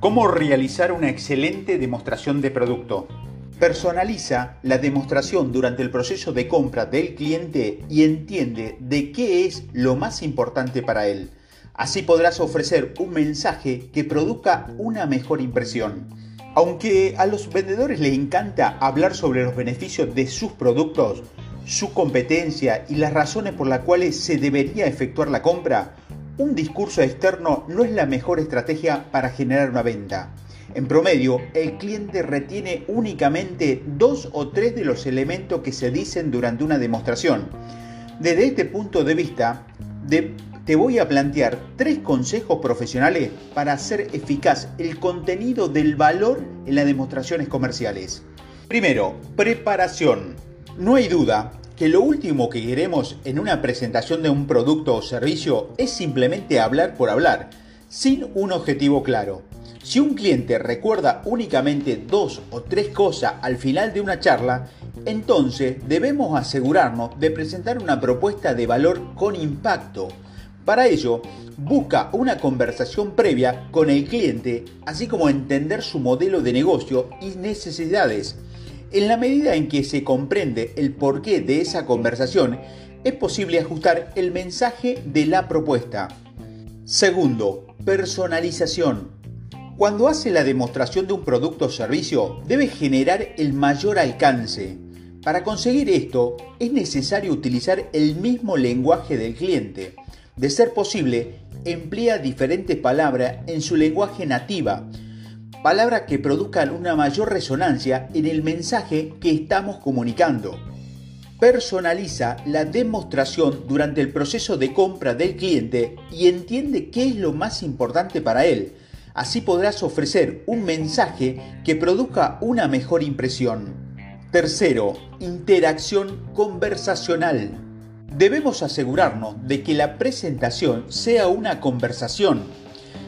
¿Cómo realizar una excelente demostración de producto? Personaliza la demostración durante el proceso de compra del cliente y entiende de qué es lo más importante para él. Así podrás ofrecer un mensaje que produzca una mejor impresión. Aunque a los vendedores les encanta hablar sobre los beneficios de sus productos, su competencia y las razones por las cuales se debería efectuar la compra, un discurso externo no es la mejor estrategia para generar una venta. En promedio, el cliente retiene únicamente dos o tres de los elementos que se dicen durante una demostración. Desde este punto de vista, te voy a plantear tres consejos profesionales para hacer eficaz el contenido del valor en las demostraciones comerciales. Primero, preparación. No hay duda que lo último que queremos en una presentación de un producto o servicio es simplemente hablar por hablar, sin un objetivo claro. Si un cliente recuerda únicamente dos o tres cosas al final de una charla, entonces debemos asegurarnos de presentar una propuesta de valor con impacto. Para ello, busca una conversación previa con el cliente, así como entender su modelo de negocio y necesidades en la medida en que se comprende el porqué de esa conversación, es posible ajustar el mensaje de la propuesta. Segundo, personalización. Cuando hace la demostración de un producto o servicio, debe generar el mayor alcance. Para conseguir esto, es necesario utilizar el mismo lenguaje del cliente. De ser posible, emplea diferentes palabras en su lenguaje nativa, palabras que produzcan una mayor resonancia en el mensaje que estamos comunicando. Personaliza la demostración durante el proceso de compra del cliente y entiende qué es lo más importante para él. Así podrás ofrecer un mensaje que produzca una mejor impresión. Tercero, interacción conversacional. Debemos asegurarnos de que la presentación sea una conversación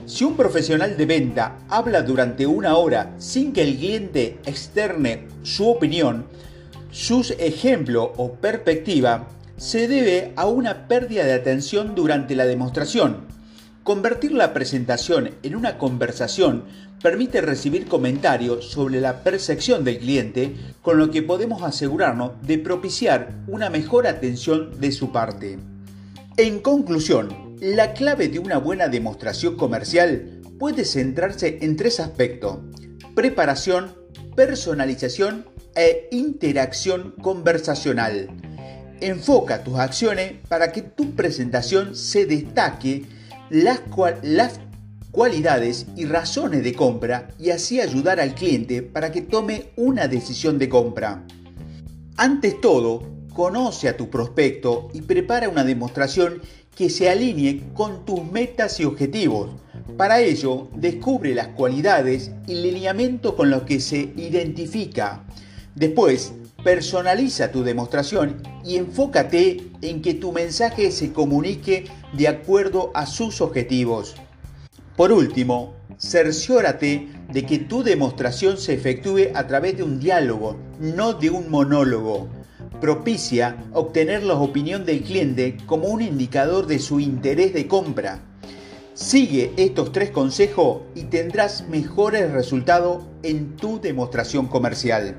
si un profesional de venta habla durante una hora sin que el cliente externe su opinión, sus ejemplos o perspectiva, se debe a una pérdida de atención durante la demostración. Convertir la presentación en una conversación permite recibir comentarios sobre la percepción del cliente, con lo que podemos asegurarnos de propiciar una mejor atención de su parte. En conclusión, la clave de una buena demostración comercial puede centrarse en tres aspectos. Preparación, personalización e interacción conversacional. Enfoca tus acciones para que tu presentación se destaque las, cualidades y razones de compra y así ayudar al cliente para que tome una decisión de compra. Antes todo, conoce a tu prospecto y prepara una demostración que se alinee con tus metas y objetivos. Para ello, descubre las cualidades y lineamiento con los que se identifica. Después, personaliza tu demostración y enfócate en que tu mensaje se comunique de acuerdo a sus objetivos. Por último, cerciórate de que tu demostración se efectúe a través de un diálogo, no de un monólogo propicia obtener la opinión del cliente como un indicador de su interés de compra. Sigue estos tres consejos y tendrás mejores resultados en tu demostración comercial.